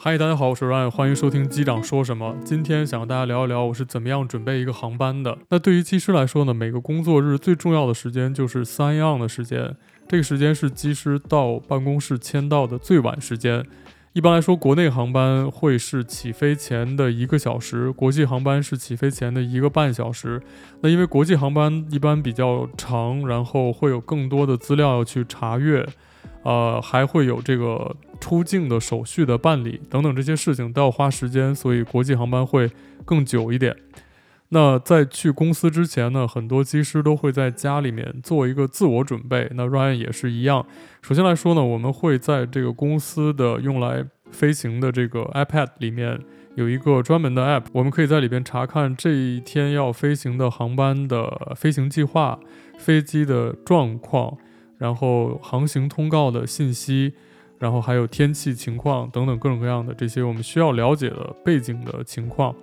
嗨，大家好，我是 Ryan，欢迎收听机长说什么。今天想和大家聊一聊我是怎么样准备一个航班的。那对于机师来说呢，每个工作日最重要的时间就是 sign on 的时间，这个时间是机师到办公室签到的最晚时间。一般来说，国内航班会是起飞前的一个小时，国际航班是起飞前的一个半小时。那因为国际航班一般比较长，然后会有更多的资料要去查阅。呃，还会有这个出境的手续的办理等等这些事情都要花时间，所以国际航班会更久一点。那在去公司之前呢，很多机师都会在家里面做一个自我准备。那 Ryan 也是一样。首先来说呢，我们会在这个公司的用来飞行的这个 iPad 里面有一个专门的 App，我们可以在里边查看这一天要飞行的航班的飞行计划、飞机的状况。然后航行通告的信息，然后还有天气情况等等各种各样的这些我们需要了解的背景的情况。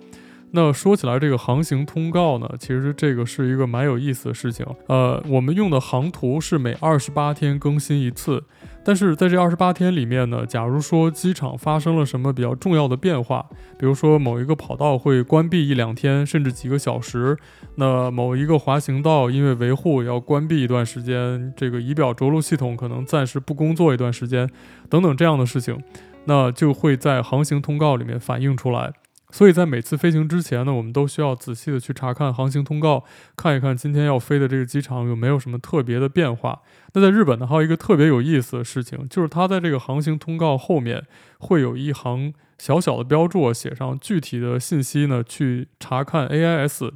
那说起来，这个航行通告呢，其实这个是一个蛮有意思的事情。呃，我们用的航图是每二十八天更新一次。但是在这二十八天里面呢，假如说机场发生了什么比较重要的变化，比如说某一个跑道会关闭一两天，甚至几个小时，那某一个滑行道因为维护要关闭一段时间，这个仪表着陆系统可能暂时不工作一段时间，等等这样的事情，那就会在航行通告里面反映出来。所以在每次飞行之前呢，我们都需要仔细的去查看航行通告，看一看今天要飞的这个机场有没有什么特别的变化。那在日本呢，还有一个特别有意思的事情，就是它在这个航行通告后面会有一行小小的标注，写上具体的信息呢，去查看 AIS。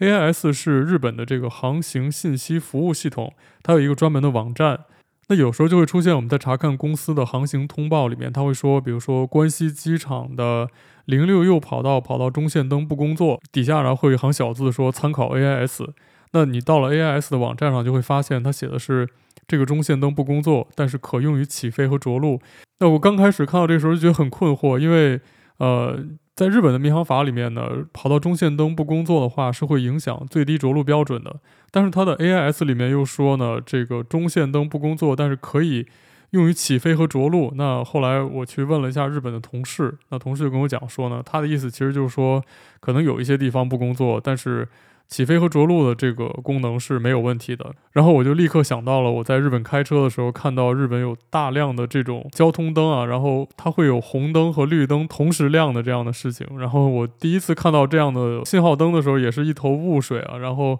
AIS 是日本的这个航行信息服务系统，它有一个专门的网站。那有时候就会出现我们在查看公司的航行通报里面，他会说，比如说关西机场的零六右跑道跑道中线灯不工作，底下然后会有一行小字说参考 AIS。那你到了 AIS 的网站上就会发现，它写的是这个中线灯不工作，但是可用于起飞和着陆。那我刚开始看到这时候就觉得很困惑，因为呃。在日本的民航法里面呢，跑到中线灯不工作的话是会影响最低着陆标准的。但是它的 AIS 里面又说呢，这个中线灯不工作，但是可以用于起飞和着陆。那后来我去问了一下日本的同事，那同事就跟我讲说呢，他的意思其实就是说，可能有一些地方不工作，但是。起飞和着陆的这个功能是没有问题的。然后我就立刻想到了我在日本开车的时候，看到日本有大量的这种交通灯啊，然后它会有红灯和绿灯同时亮的这样的事情。然后我第一次看到这样的信号灯的时候，也是一头雾水啊。然后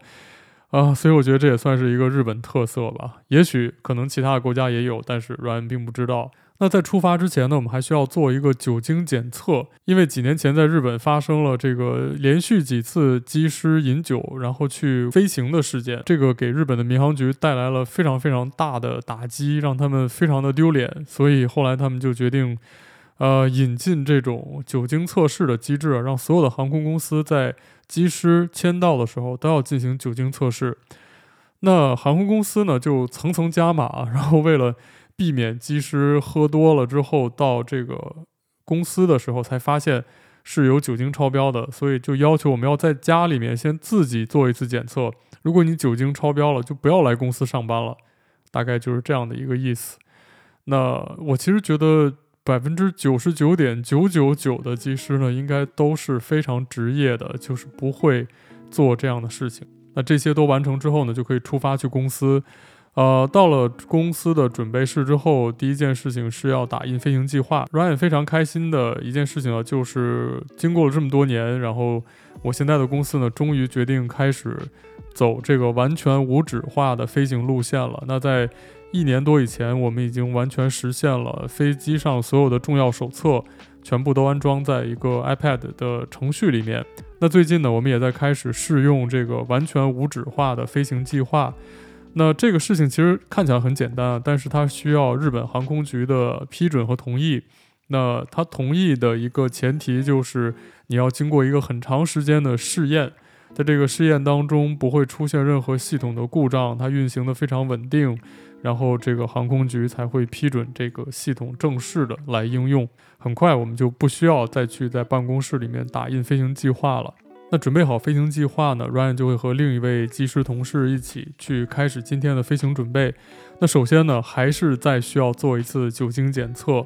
啊，所以我觉得这也算是一个日本特色吧。也许可能其他国家也有，但是 Ryan 并不知道。那在出发之前呢，我们还需要做一个酒精检测，因为几年前在日本发生了这个连续几次机师饮酒然后去飞行的事件，这个给日本的民航局带来了非常非常大的打击，让他们非常的丢脸，所以后来他们就决定，呃，引进这种酒精测试的机制，让所有的航空公司在机师签到的时候都要进行酒精测试。那航空公司呢，就层层加码，然后为了避免机师喝多了之后到这个公司的时候才发现是有酒精超标的，所以就要求我们要在家里面先自己做一次检测。如果你酒精超标了，就不要来公司上班了。大概就是这样的一个意思。那我其实觉得百分之九十九点九九九的机师呢，应该都是非常职业的，就是不会做这样的事情。那这些都完成之后呢，就可以出发去公司。呃，到了公司的准备室之后，第一件事情是要打印飞行计划。Ryan 非常开心的一件事情呢，就是经过了这么多年，然后我现在的公司呢，终于决定开始走这个完全无纸化的飞行路线了。那在一年多以前，我们已经完全实现了飞机上所有的重要手册全部都安装在一个 iPad 的程序里面。那最近呢，我们也在开始试用这个完全无纸化的飞行计划。那这个事情其实看起来很简单啊，但是它需要日本航空局的批准和同意。那它同意的一个前提就是你要经过一个很长时间的试验，在这个试验当中不会出现任何系统的故障，它运行的非常稳定，然后这个航空局才会批准这个系统正式的来应用。很快我们就不需要再去在办公室里面打印飞行计划了。那准备好飞行计划呢，Ryan 就会和另一位机师同事一起去开始今天的飞行准备。那首先呢，还是再需要做一次酒精检测。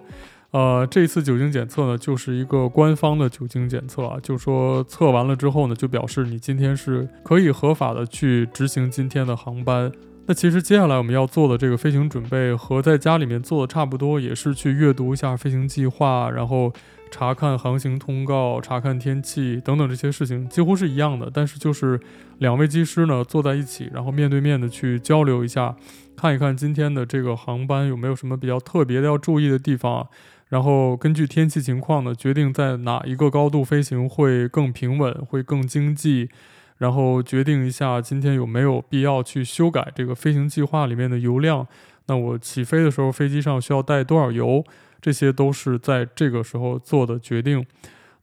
呃，这次酒精检测呢，就是一个官方的酒精检测啊，就说测完了之后呢，就表示你今天是可以合法的去执行今天的航班。那其实接下来我们要做的这个飞行准备和在家里面做的差不多，也是去阅读一下飞行计划，然后查看航行通告、查看天气等等这些事情，几乎是一样的。但是就是两位机师呢坐在一起，然后面对面的去交流一下，看一看今天的这个航班有没有什么比较特别的要注意的地方。然后根据天气情况呢，决定在哪一个高度飞行会更平稳，会更经济。然后决定一下今天有没有必要去修改这个飞行计划里面的油量。那我起飞的时候飞机上需要带多少油？这些都是在这个时候做的决定。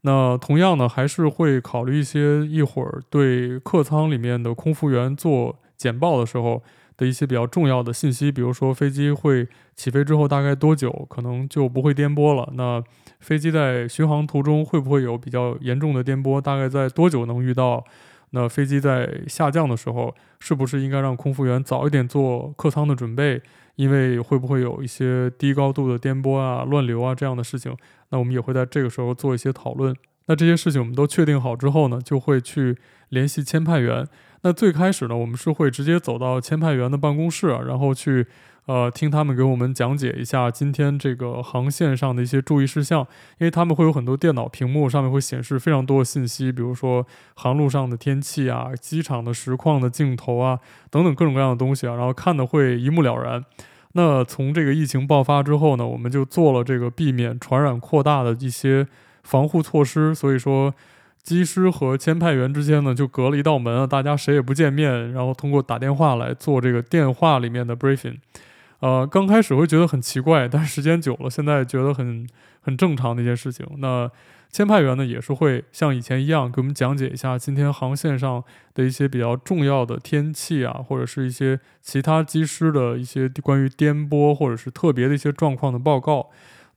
那同样呢，还是会考虑一些一会儿对客舱里面的空服员做简报的时候。的一些比较重要的信息，比如说飞机会起飞之后大概多久可能就不会颠簸了。那飞机在巡航途中会不会有比较严重的颠簸？大概在多久能遇到？那飞机在下降的时候，是不是应该让空服员早一点做客舱的准备？因为会不会有一些低高度的颠簸啊、乱流啊这样的事情？那我们也会在这个时候做一些讨论。那这些事情我们都确定好之后呢，就会去联系签派员。那最开始呢，我们是会直接走到签派员的办公室，然后去，呃，听他们给我们讲解一下今天这个航线上的一些注意事项，因为他们会有很多电脑屏幕上面会显示非常多的信息，比如说航路上的天气啊、机场的实况的镜头啊等等各种各样的东西啊，然后看的会一目了然。那从这个疫情爆发之后呢，我们就做了这个避免传染扩大的一些防护措施，所以说。机师和签派员之间呢，就隔了一道门啊，大家谁也不见面，然后通过打电话来做这个电话里面的 briefing。呃，刚开始会觉得很奇怪，但是时间久了，现在觉得很很正常的一件事情。那签派员呢，也是会像以前一样给我们讲解一下今天航线上的一些比较重要的天气啊，或者是一些其他机师的一些关于颠簸或者是特别的一些状况的报告。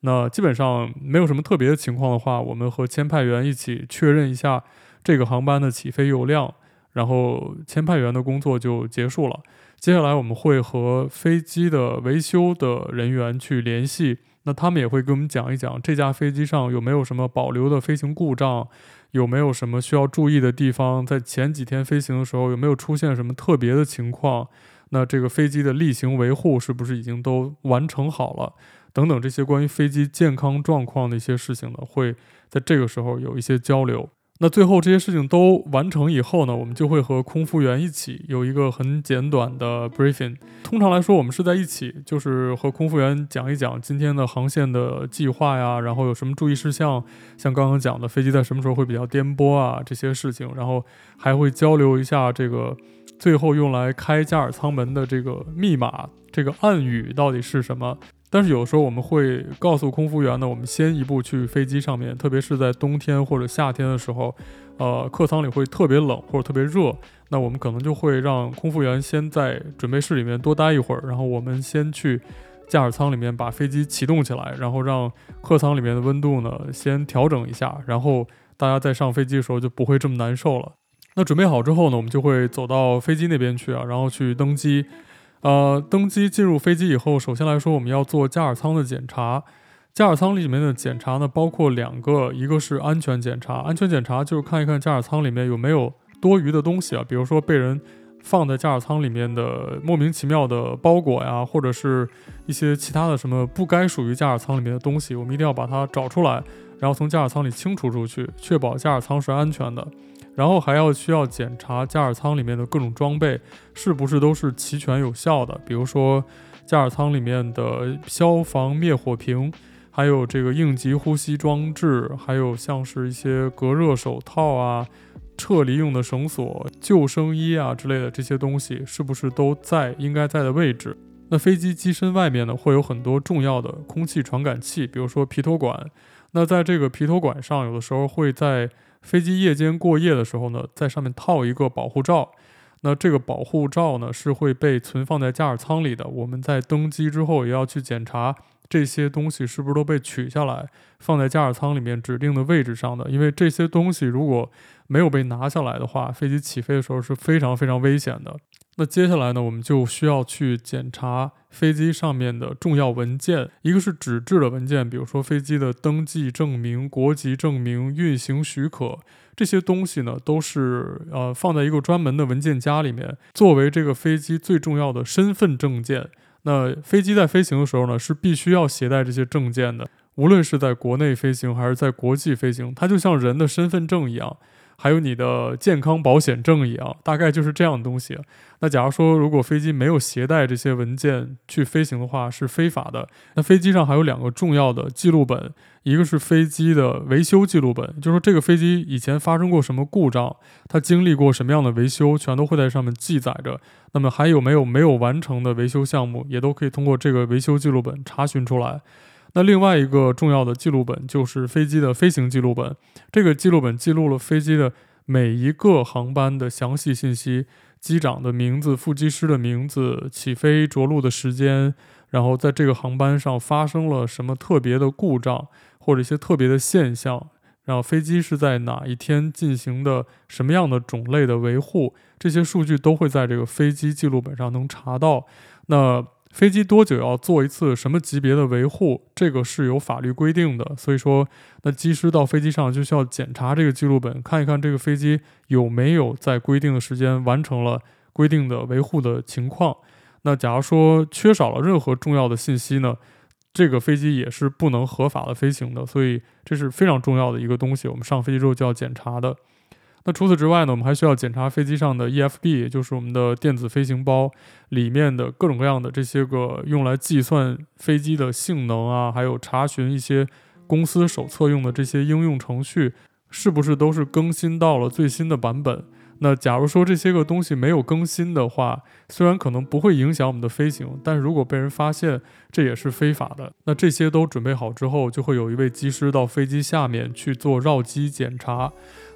那基本上没有什么特别的情况的话，我们和签派员一起确认一下这个航班的起飞油量，然后签派员的工作就结束了。接下来我们会和飞机的维修的人员去联系，那他们也会跟我们讲一讲这架飞机上有没有什么保留的飞行故障，有没有什么需要注意的地方，在前几天飞行的时候有没有出现什么特别的情况，那这个飞机的例行维护是不是已经都完成好了？等等这些关于飞机健康状况的一些事情呢，会在这个时候有一些交流。那最后这些事情都完成以后呢，我们就会和空服员一起有一个很简短的 briefing。通常来说，我们是在一起，就是和空服员讲一讲今天的航线的计划呀，然后有什么注意事项，像刚刚讲的飞机在什么时候会比较颠簸啊这些事情，然后还会交流一下这个最后用来开驾驶舱门的这个密码，这个暗语到底是什么。但是有时候我们会告诉空服员呢，我们先一步去飞机上面，特别是在冬天或者夏天的时候，呃，客舱里会特别冷或者特别热，那我们可能就会让空服员先在准备室里面多待一会儿，然后我们先去驾驶舱里面把飞机启动起来，然后让客舱里面的温度呢先调整一下，然后大家在上飞机的时候就不会这么难受了。那准备好之后呢，我们就会走到飞机那边去啊，然后去登机。呃，登机进入飞机以后，首先来说，我们要做驾驶舱的检查。驾驶舱里面的检查呢，包括两个，一个是安全检查，安全检查就是看一看驾驶舱里面有没有多余的东西啊，比如说被人放在驾驶舱里面的莫名其妙的包裹呀，或者是一些其他的什么不该属于驾驶舱里面的东西，我们一定要把它找出来，然后从驾驶舱里清除出去，确保驾驶舱是安全的。然后还要需要检查驾驶舱里面的各种装备是不是都是齐全有效的，比如说驾驶舱里面的消防灭火瓶，还有这个应急呼吸装置，还有像是一些隔热手套啊、撤离用的绳索、救生衣啊之类的这些东西，是不是都在应该在的位置？那飞机机身外面呢，会有很多重要的空气传感器，比如说皮托管。那在这个皮托管上，有的时候会在飞机夜间过夜的时候呢，在上面套一个保护罩，那这个保护罩呢是会被存放在驾驶舱里的。我们在登机之后也要去检查这些东西是不是都被取下来，放在驾驶舱里面指定的位置上的。因为这些东西如果没有被拿下来的话，飞机起飞的时候是非常非常危险的。那接下来呢，我们就需要去检查飞机上面的重要文件，一个是纸质的文件，比如说飞机的登记证明、国籍证明、运行许可这些东西呢，都是呃放在一个专门的文件夹里面，作为这个飞机最重要的身份证件。那飞机在飞行的时候呢，是必须要携带这些证件的，无论是在国内飞行还是在国际飞行，它就像人的身份证一样。还有你的健康保险证一样，大概就是这样的东西。那假如说如果飞机没有携带这些文件去飞行的话，是非法的。那飞机上还有两个重要的记录本，一个是飞机的维修记录本，就是说这个飞机以前发生过什么故障，它经历过什么样的维修，全都会在上面记载着。那么还有没有没有完成的维修项目，也都可以通过这个维修记录本查询出来。那另外一个重要的记录本就是飞机的飞行记录本，这个记录本记录了飞机的每一个航班的详细信息，机长的名字、副机师的名字、起飞着陆的时间，然后在这个航班上发生了什么特别的故障或者一些特别的现象，然后飞机是在哪一天进行的什么样的种类的维护，这些数据都会在这个飞机记录本上能查到。那飞机多久要做一次什么级别的维护？这个是有法律规定的。所以说，那机师到飞机上就需要检查这个记录本，看一看这个飞机有没有在规定的时间完成了规定的维护的情况。那假如说缺少了任何重要的信息呢，这个飞机也是不能合法的飞行的。所以这是非常重要的一个东西，我们上飞机之后就要检查的。那除此之外呢，我们还需要检查飞机上的 EFB，就是我们的电子飞行包里面的各种各样的这些个用来计算飞机的性能啊，还有查询一些公司手册用的这些应用程序，是不是都是更新到了最新的版本。那假如说这些个东西没有更新的话，虽然可能不会影响我们的飞行，但如果被人发现，这也是非法的。那这些都准备好之后，就会有一位机师到飞机下面去做绕机检查。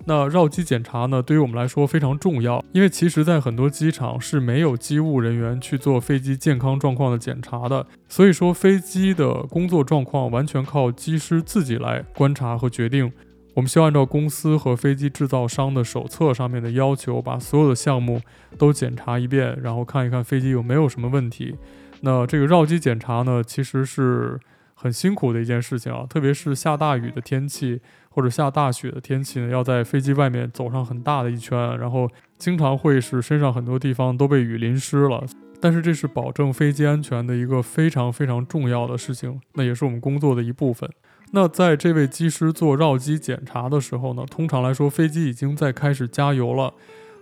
那绕机检查呢，对于我们来说非常重要，因为其实在很多机场是没有机务人员去做飞机健康状况的检查的，所以说飞机的工作状况完全靠机师自己来观察和决定。我们需要按照公司和飞机制造商的手册上面的要求，把所有的项目都检查一遍，然后看一看飞机有没有什么问题。那这个绕机检查呢，其实是很辛苦的一件事情啊，特别是下大雨的天气或者下大雪的天气呢，要在飞机外面走上很大的一圈，然后经常会是身上很多地方都被雨淋湿了。但是这是保证飞机安全的一个非常非常重要的事情，那也是我们工作的一部分。那在这位机师做绕机检查的时候呢，通常来说，飞机已经在开始加油了。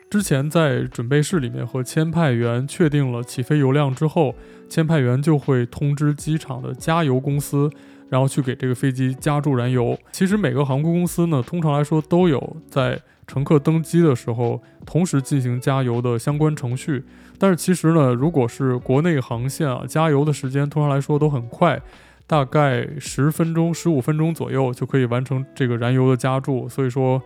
之前在准备室里面和签派员确定了起飞油量之后，签派员就会通知机场的加油公司，然后去给这个飞机加注燃油。其实每个航空公司呢，通常来说都有在乘客登机的时候同时进行加油的相关程序。但是其实呢，如果是国内航线啊，加油的时间通常来说都很快。大概十分钟、十五分钟左右就可以完成这个燃油的加注，所以说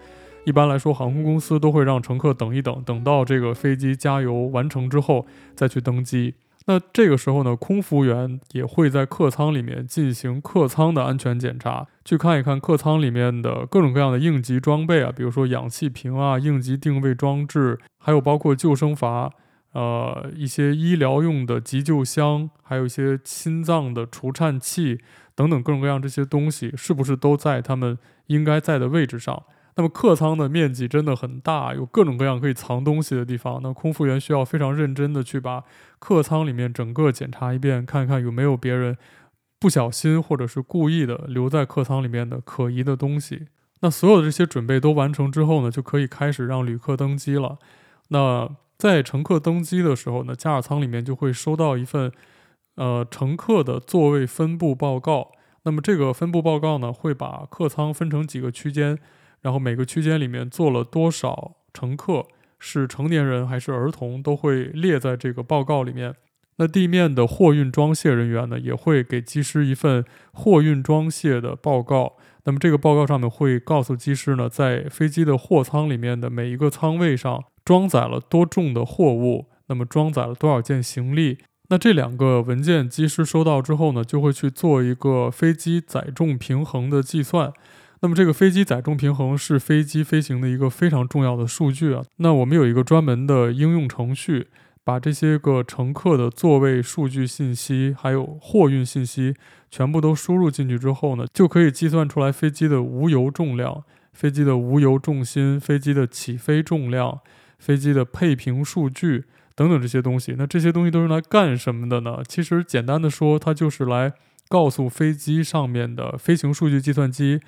一般来说航空公司都会让乘客等一等，等到这个飞机加油完成之后再去登机。那这个时候呢，空服员也会在客舱里面进行客舱的安全检查，去看一看客舱里面的各种各样的应急装备啊，比如说氧气瓶啊、应急定位装置，还有包括救生筏。呃，一些医疗用的急救箱，还有一些心脏的除颤器等等各种各样这些东西，是不是都在他们应该在的位置上？那么客舱的面积真的很大，有各种各样可以藏东西的地方。那空服员需要非常认真的去把客舱里面整个检查一遍，看看有没有别人不小心或者是故意的留在客舱里面的可疑的东西。那所有的这些准备都完成之后呢，就可以开始让旅客登机了。那在乘客登机的时候呢，驾驶舱里面就会收到一份，呃，乘客的座位分布报告。那么这个分布报告呢，会把客舱分成几个区间，然后每个区间里面坐了多少乘客，是成年人还是儿童，都会列在这个报告里面。那地面的货运装卸人员呢，也会给机师一份货运装卸的报告。那么这个报告上面会告诉机师呢，在飞机的货舱里面的每一个舱位上，装载了多重的货物，那么装载了多少件行李？那这两个文件机师收到之后呢，就会去做一个飞机载重平衡的计算。那么这个飞机载重平衡是飞机飞行的一个非常重要的数据啊。那我们有一个专门的应用程序，把这些个乘客的座位数据信息，还有货运信息，全部都输入进去之后呢，就可以计算出来飞机的无油重量、飞机的无油重心、飞机的起飞重量、飞机的配平数据等等这些东西。那这些东西都是来干什么的呢？其实简单的说，它就是来告诉飞机上面的飞行数据计算机。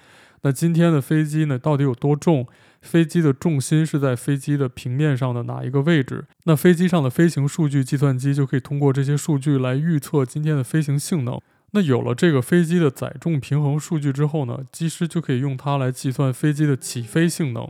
那今天的飞机呢，到底有多重？飞机的重心是在飞机的平面上的哪一个位置？那飞机上的飞行数据计算机就可以通过这些数据来预测今天的飞行性能。那有了这个飞机的载重平衡数据之后呢，机师就可以用它来计算飞机的起飞性能。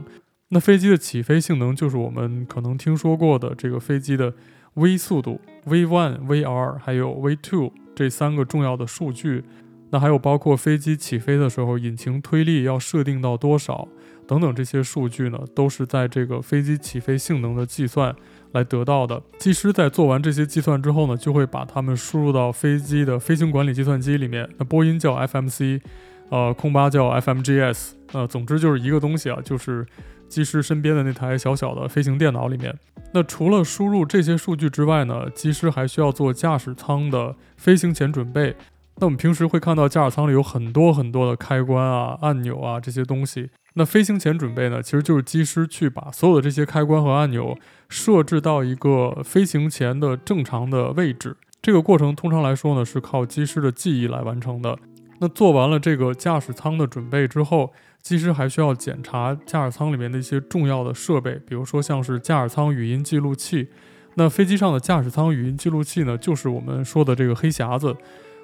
那飞机的起飞性能就是我们可能听说过的这个飞机的 V 速度、V1、VR 还有 V2 这三个重要的数据。那还有包括飞机起飞的时候，引擎推力要设定到多少等等这些数据呢，都是在这个飞机起飞性能的计算来得到的。机师在做完这些计算之后呢，就会把它们输入到飞机的飞行管理计算机里面。那波音叫 FMC，呃，空巴叫 FMGS，呃，总之就是一个东西啊，就是机师身边的那台小小的飞行电脑里面。那除了输入这些数据之外呢，机师还需要做驾驶舱的飞行前准备。那我们平时会看到驾驶舱里有很多很多的开关啊、按钮啊这些东西。那飞行前准备呢，其实就是机师去把所有的这些开关和按钮设置到一个飞行前的正常的位置。这个过程通常来说呢，是靠机师的记忆来完成的。那做完了这个驾驶舱的准备之后，机师还需要检查驾驶舱里面的一些重要的设备，比如说像是驾驶舱语音记录器。那飞机上的驾驶舱语音记录器呢，就是我们说的这个黑匣子。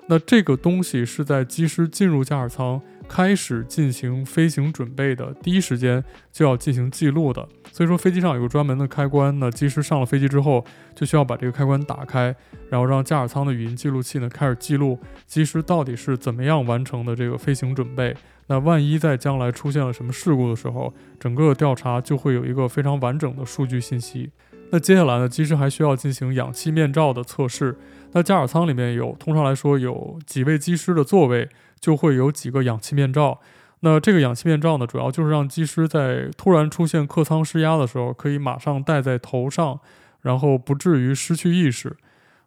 那这个东西是在机师进入驾驶舱开始进行飞行准备的第一时间就要进行记录的，所以说飞机上有个专门的开关，那机师上了飞机之后就需要把这个开关打开，然后让驾驶舱的语音记录器呢开始记录机师到底是怎么样完成的这个飞行准备。那万一在将来出现了什么事故的时候，整个调查就会有一个非常完整的数据信息。那接下来呢，机师还需要进行氧气面罩的测试。那驾驶舱里面有，通常来说有几位机师的座位，就会有几个氧气面罩。那这个氧气面罩呢，主要就是让机师在突然出现客舱失压的时候，可以马上戴在头上，然后不至于失去意识。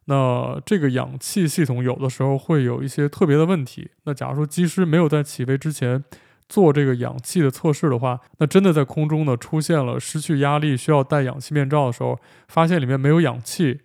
那这个氧气系统有的时候会有一些特别的问题。那假如说机师没有在起飞之前做这个氧气的测试的话，那真的在空中呢出现了失去压力需要戴氧气面罩的时候，发现里面没有氧气。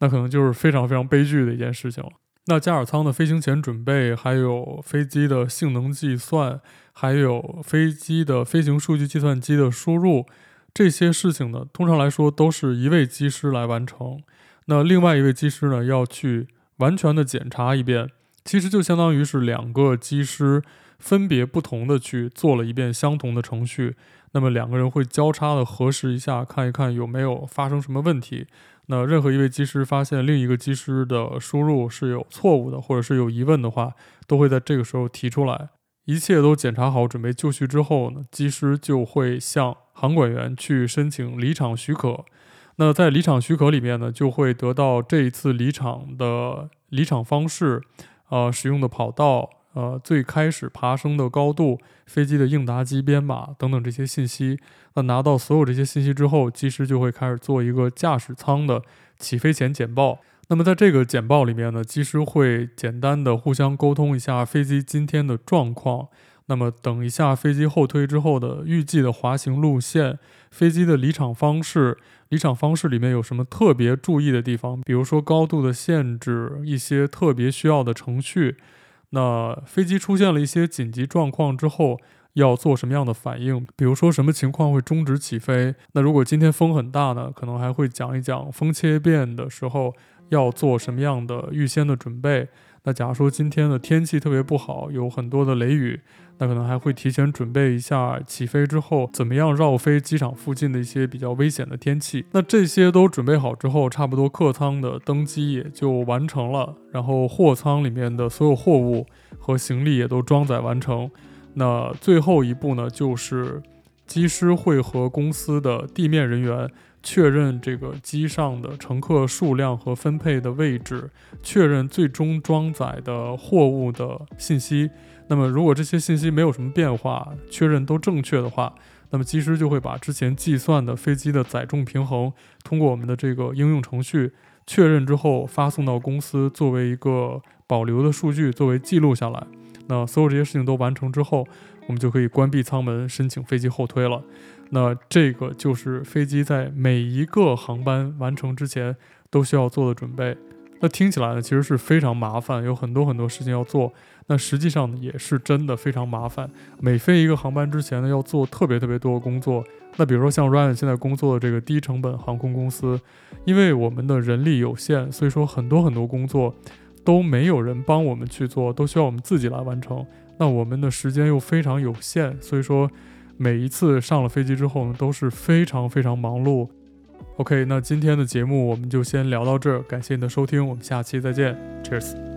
那可能就是非常非常悲剧的一件事情了。那驾驶舱的飞行前准备，还有飞机的性能计算，还有飞机的飞行数据计算机的输入，这些事情呢，通常来说都是一位机师来完成。那另外一位机师呢，要去完全的检查一遍，其实就相当于是两个机师分别不同的去做了一遍相同的程序。那么两个人会交叉的核实一下，看一看有没有发生什么问题。那任何一位机师发现另一个机师的输入是有错误的，或者是有疑问的话，都会在这个时候提出来。一切都检查好，准备就绪之后呢，机师就会向航管员去申请离场许可。那在离场许可里面呢，就会得到这一次离场的离场方式，呃，使用的跑道。呃，最开始爬升的高度、飞机的应答机编码等等这些信息，那拿到所有这些信息之后，机师就会开始做一个驾驶舱的起飞前简报。那么在这个简报里面呢，机师会简单的互相沟通一下飞机今天的状况。那么等一下飞机后推之后的预计的滑行路线、飞机的离场方式、离场方式里面有什么特别注意的地方，比如说高度的限制、一些特别需要的程序。那飞机出现了一些紧急状况之后，要做什么样的反应？比如说什么情况会终止起飞？那如果今天风很大呢？可能还会讲一讲风切变的时候要做什么样的预先的准备。那假如说今天的天气特别不好，有很多的雷雨，那可能还会提前准备一下起飞之后怎么样绕飞机场附近的一些比较危险的天气。那这些都准备好之后，差不多客舱的登机也就完成了，然后货舱里面的所有货物和行李也都装载完成。那最后一步呢，就是机师会和公司的地面人员。确认这个机上的乘客数量和分配的位置，确认最终装载的货物的信息。那么如果这些信息没有什么变化，确认都正确的话，那么机师就会把之前计算的飞机的载重平衡，通过我们的这个应用程序确认之后，发送到公司作为一个保留的数据，作为记录下来。那所有这些事情都完成之后，我们就可以关闭舱门，申请飞机后推了。那这个就是飞机在每一个航班完成之前都需要做的准备。那听起来呢，其实是非常麻烦，有很多很多事情要做。那实际上也是真的非常麻烦。每飞一个航班之前呢，要做特别特别多的工作。那比如说像 Ryan 现在工作的这个低成本航空公司，因为我们的人力有限，所以说很多很多工作都没有人帮我们去做，都需要我们自己来完成。那我们的时间又非常有限，所以说每一次上了飞机之后呢，都是非常非常忙碌。OK，那今天的节目我们就先聊到这儿，感谢你的收听，我们下期再见，Cheers。